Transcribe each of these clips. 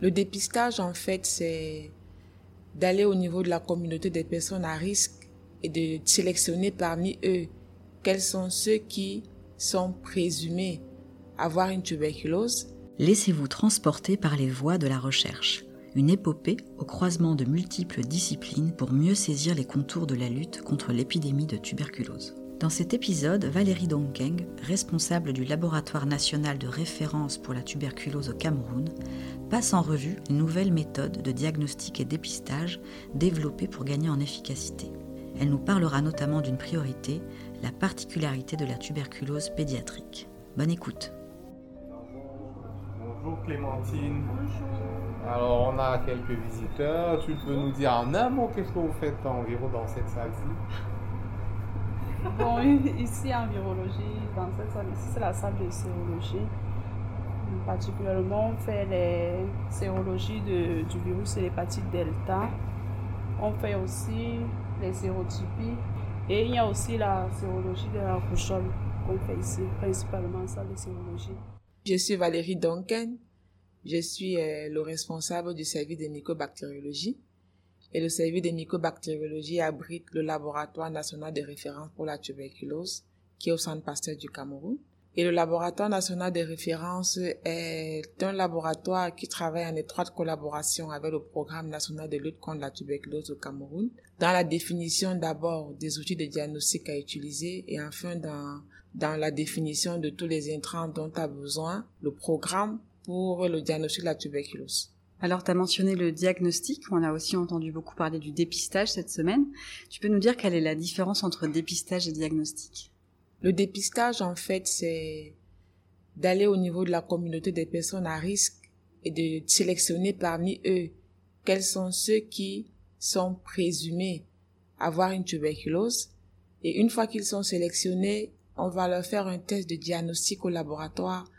Le dépistage, en fait, c'est d'aller au niveau de la communauté des personnes à risque et de sélectionner parmi eux quels sont ceux qui sont présumés avoir une tuberculose. Laissez-vous transporter par les voies de la recherche. Une épopée au croisement de multiples disciplines pour mieux saisir les contours de la lutte contre l'épidémie de tuberculose. Dans cet épisode, Valérie Donkeng, responsable du laboratoire national de référence pour la tuberculose au Cameroun, passe en revue une nouvelle méthode de diagnostic et dépistage développée pour gagner en efficacité. Elle nous parlera notamment d'une priorité, la particularité de la tuberculose pédiatrique. Bonne écoute. Bonjour Clémentine. Bonjour. Alors on a quelques visiteurs. Tu peux nous dire en un mot qu'est-ce que vous faites environ dans cette salle-ci? Bon, ici en virologie, dans cette salle ici, c'est la salle de sérologie. Particulièrement, on fait les sérologies de, du virus et l'hépatite delta. On fait aussi les sérotypies. Et il y a aussi la sérologie de la rougeole qu'on fait ici, principalement salle de sérologie. Je suis Valérie Duncan. Je suis euh, le responsable du service de mycobactériologie et le service de mycobactériologie abrite le laboratoire national de référence pour la tuberculose qui est au Centre Pasteur du Cameroun. Et le laboratoire national de référence est un laboratoire qui travaille en étroite collaboration avec le programme national de lutte contre la tuberculose au Cameroun dans la définition d'abord des outils de diagnostic à utiliser et enfin dans, dans la définition de tous les intrants dont a besoin le programme pour le diagnostic de la tuberculose. Alors, tu as mentionné le diagnostic. On a aussi entendu beaucoup parler du dépistage cette semaine. Tu peux nous dire quelle est la différence entre dépistage et diagnostic? Le dépistage, en fait, c'est d'aller au niveau de la communauté des personnes à risque et de sélectionner parmi eux quels sont ceux qui sont présumés avoir une tuberculose. Et une fois qu'ils sont sélectionnés, on va leur faire un test de diagnostic au laboratoire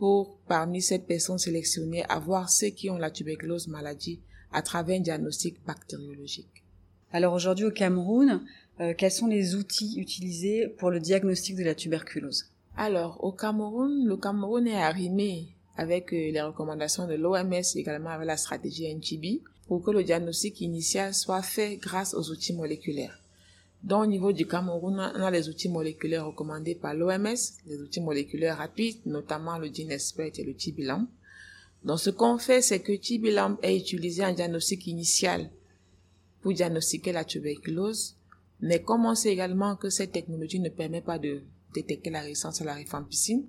pour, parmi cette personne sélectionnée, avoir ceux qui ont la tuberculose maladie à travers un diagnostic bactériologique. Alors aujourd'hui au Cameroun, euh, quels sont les outils utilisés pour le diagnostic de la tuberculose? Alors au Cameroun, le Cameroun est arrimé avec euh, les recommandations de l'OMS, également avec la stratégie NTB, pour que le diagnostic initial soit fait grâce aux outils moléculaires. Donc, au niveau du Cameroun, on a les outils moléculaires recommandés par l'OMS, les outils moléculaires rapides, notamment le DINESPECT et le TIBILAM. Donc, ce qu'on fait, c'est que TIBILAM est utilisé en diagnostic initial pour diagnostiquer la tuberculose, mais comme on sait également que cette technologie ne permet pas de détecter la résistance à la rifampicine,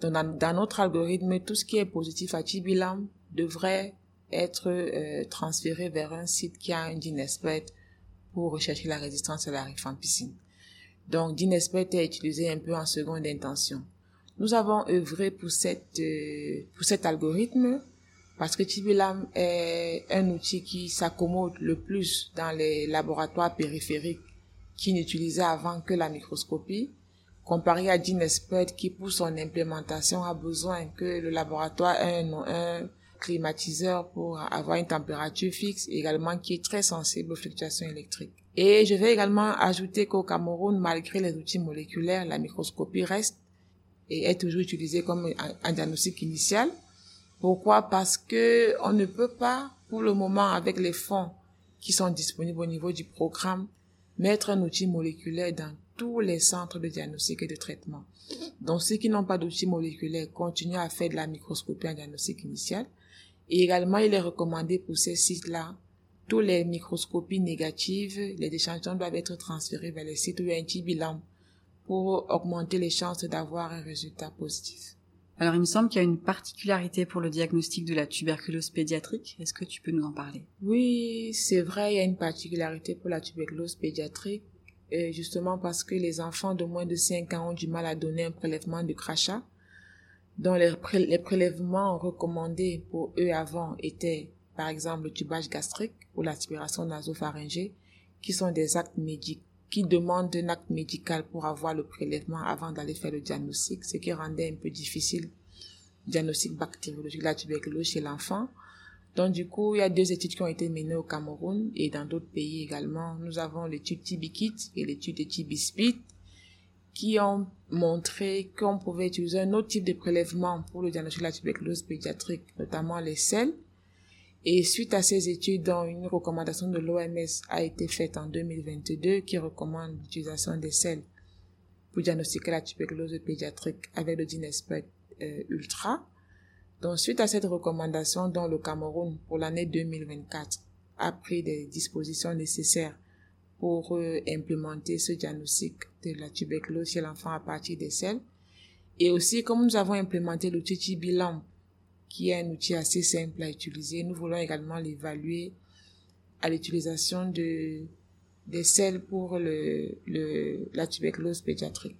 donc dans, notre algorithme, tout ce qui est positif à TIBILAM devrait être euh, transféré vers un site qui a un DINESPECT pour rechercher la résistance à la rifampicine. Donc, Dinespert est utilisé un peu en seconde intention. Nous avons œuvré pour euh, cet algorithme parce que Tibilam est un outil qui s'accommode le plus dans les laboratoires périphériques qui n'utilisaient avant que la microscopie, comparé à Dinespert qui pour son implémentation a besoin que le laboratoire ait un, un climatiseur pour avoir une température fixe, également qui est très sensible aux fluctuations électriques. Et je vais également ajouter qu'au Cameroun, malgré les outils moléculaires, la microscopie reste et est toujours utilisée comme un, diagnostic initial. Pourquoi? Parce que on ne peut pas, pour le moment, avec les fonds qui sont disponibles au niveau du programme, mettre un outil moléculaire dans tous les centres de diagnostic et de traitement. Donc, ceux qui n'ont pas d'outil moléculaire continuent à faire de la microscopie en diagnostic initial. Et également, il est recommandé pour ces sites-là, tous les microscopies négatives, les échantillons doivent être transférés vers les sites où il y a un petit bilan pour augmenter les chances d'avoir un résultat positif. Alors, il me semble qu'il y a une particularité pour le diagnostic de la tuberculose pédiatrique. Est-ce que tu peux nous en parler? Oui, c'est vrai, il y a une particularité pour la tuberculose pédiatrique, justement parce que les enfants de moins de 5 ans ont du mal à donner un prélèvement de crachat dont les, prélèvements recommandés pour eux avant étaient par exemple le tubage gastrique ou l'aspiration nasopharyngée, qui sont des actes médicaux qui demandent un acte médical pour avoir le prélèvement avant d'aller faire le diagnostic, ce qui rendait un peu difficile le diagnostic bactériologique de la tuberculose chez l'enfant. Donc du coup, il y a deux études qui ont été menées au Cameroun et dans d'autres pays également. Nous avons l'étude TB-KIT et l'étude de TB-SPIT qui ont montré qu'on pouvait utiliser un autre type de prélèvement pour le diagnostic de la tuberculose pédiatrique, notamment les selles, Et suite à ces études, dont une recommandation de l'OMS a été faite en 2022 qui recommande l'utilisation des sels pour diagnostiquer la tuberculose pédiatrique avec le Dinespert euh, Ultra. Donc, suite à cette recommandation, dont le Cameroun, pour l'année 2024, a pris des dispositions nécessaires pour euh, implémenter ce diagnostic de la tuberculose chez l'enfant à partir des selles. Et aussi, comme nous avons implémenté l'outil bilan, qui est un outil assez simple à utiliser, nous voulons également l'évaluer à l'utilisation de des selles pour le, le, la tuberculose pédiatrique.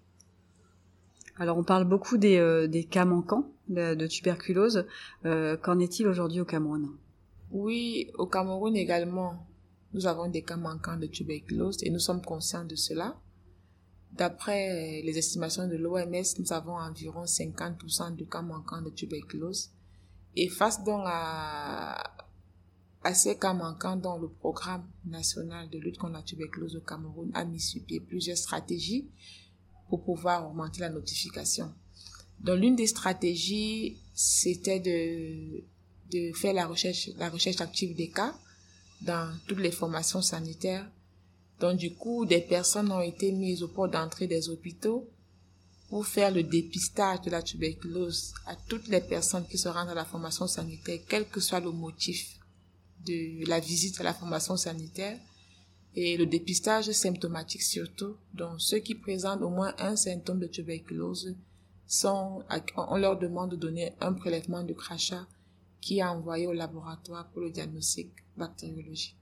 Alors on parle beaucoup des, euh, des cas manquants de, tuberculose. Euh, qu'en est-il aujourd'hui au Cameroun? Oui, au Cameroun également, nous avons des cas manquants de tuberculose et nous sommes conscients de cela. D'après les estimations de l'OMS, nous avons environ 50% de cas manquants de tuberculose. Et face donc à, à ces cas manquants dont le programme national de lutte contre la tuberculose au Cameroun a mis sur pied plusieurs stratégies pour pouvoir augmenter la notification. Donc l'une des stratégies, c'était de, de faire la recherche, la recherche active des cas dans toutes les formations sanitaires. Donc du coup, des personnes ont été mises au port d'entrée des hôpitaux pour faire le dépistage de la tuberculose à toutes les personnes qui se rendent à la formation sanitaire, quel que soit le motif de la visite à la formation sanitaire et le dépistage symptomatique surtout. Donc, ceux qui présentent au moins un symptôme de tuberculose sont, on leur demande de donner un prélèvement de crachat qui est envoyé au laboratoire pour le diagnostic bactériologique.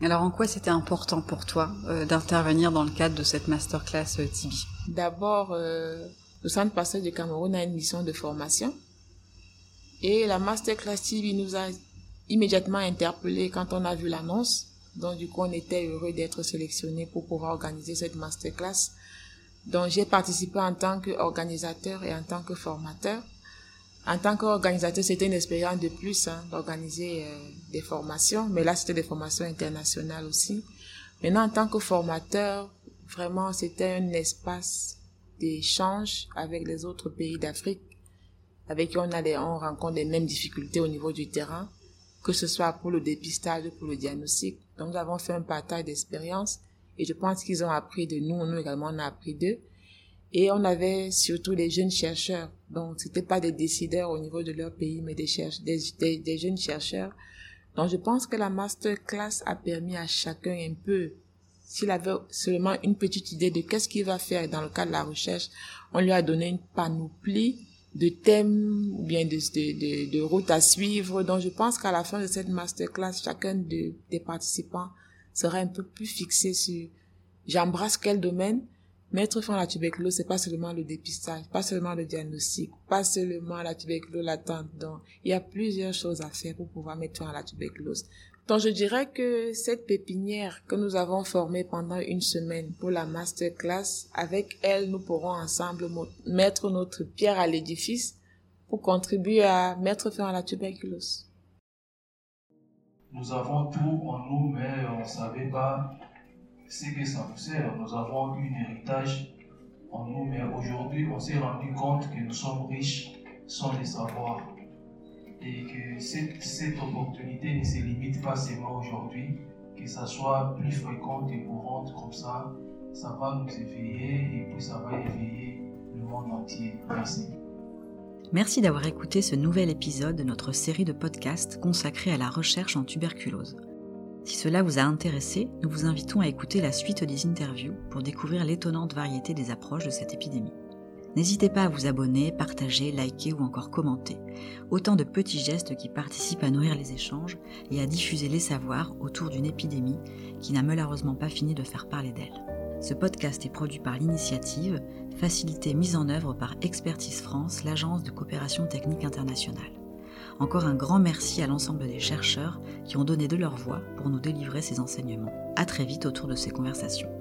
Alors, en quoi c'était important pour toi euh, d'intervenir dans le cadre de cette masterclass euh, TIBI? D'abord, euh, le Centre Pasteur du Cameroun a une mission de formation et la masterclass TIBI nous a immédiatement interpellé quand on a vu l'annonce. Donc du coup, on était heureux d'être sélectionné pour pouvoir organiser cette masterclass. Donc j'ai participé en tant qu'organisateur et en tant que formateur. En tant qu'organisateur, c'était une expérience de plus hein, d'organiser euh, des formations, mais là c'était des formations internationales aussi. Maintenant, en tant que formateur, vraiment c'était un espace d'échange avec les autres pays d'Afrique, avec qui on, a on rencontre les mêmes difficultés au niveau du terrain que ce soit pour le dépistage ou pour le diagnostic. Donc, nous avons fait un partage d'expérience et je pense qu'ils ont appris de nous, nous également on a appris d'eux. Et on avait surtout des jeunes chercheurs. Donc, c'était pas des décideurs au niveau de leur pays, mais des, des, des, jeunes chercheurs. Donc, je pense que la masterclass a permis à chacun un peu, s'il avait seulement une petite idée de qu'est-ce qu'il va faire dans le cadre de la recherche, on lui a donné une panoplie de thèmes ou bien de, de, de, routes à suivre. Donc, je pense qu'à la fin de cette masterclass, chacun de, des participants sera un peu plus fixé sur j'embrasse quel domaine. Mettre fin à la tuberculose, c'est pas seulement le dépistage, pas seulement le diagnostic, pas seulement la tuberculose latente. Donc, il y a plusieurs choses à faire pour pouvoir mettre fin à la tuberculose. Donc je dirais que cette pépinière que nous avons formée pendant une semaine pour la masterclass, avec elle, nous pourrons ensemble mettre notre pierre à l'édifice pour contribuer à mettre fin à la tuberculose. Nous avons tout en nous, mais on ne savait pas ce que ça nous sert. Nous avons un héritage en nous, mais aujourd'hui, on s'est rendu compte que nous sommes riches sans les savoir et que cette, cette opportunité ne se limite pas seulement aujourd'hui, que ça soit plus fréquente et courante comme ça, ça va nous éveiller et puis ça va éveiller le monde entier. Merci. Merci d'avoir écouté ce nouvel épisode de notre série de podcasts consacrée à la recherche en tuberculose. Si cela vous a intéressé, nous vous invitons à écouter la suite des interviews pour découvrir l'étonnante variété des approches de cette épidémie. N'hésitez pas à vous abonner, partager, liker ou encore commenter. Autant de petits gestes qui participent à nourrir les échanges et à diffuser les savoirs autour d'une épidémie qui n'a malheureusement pas fini de faire parler d'elle. Ce podcast est produit par l'initiative, facilité mise en œuvre par Expertise France, l'agence de coopération technique internationale. Encore un grand merci à l'ensemble des chercheurs qui ont donné de leur voix pour nous délivrer ces enseignements. À très vite autour de ces conversations.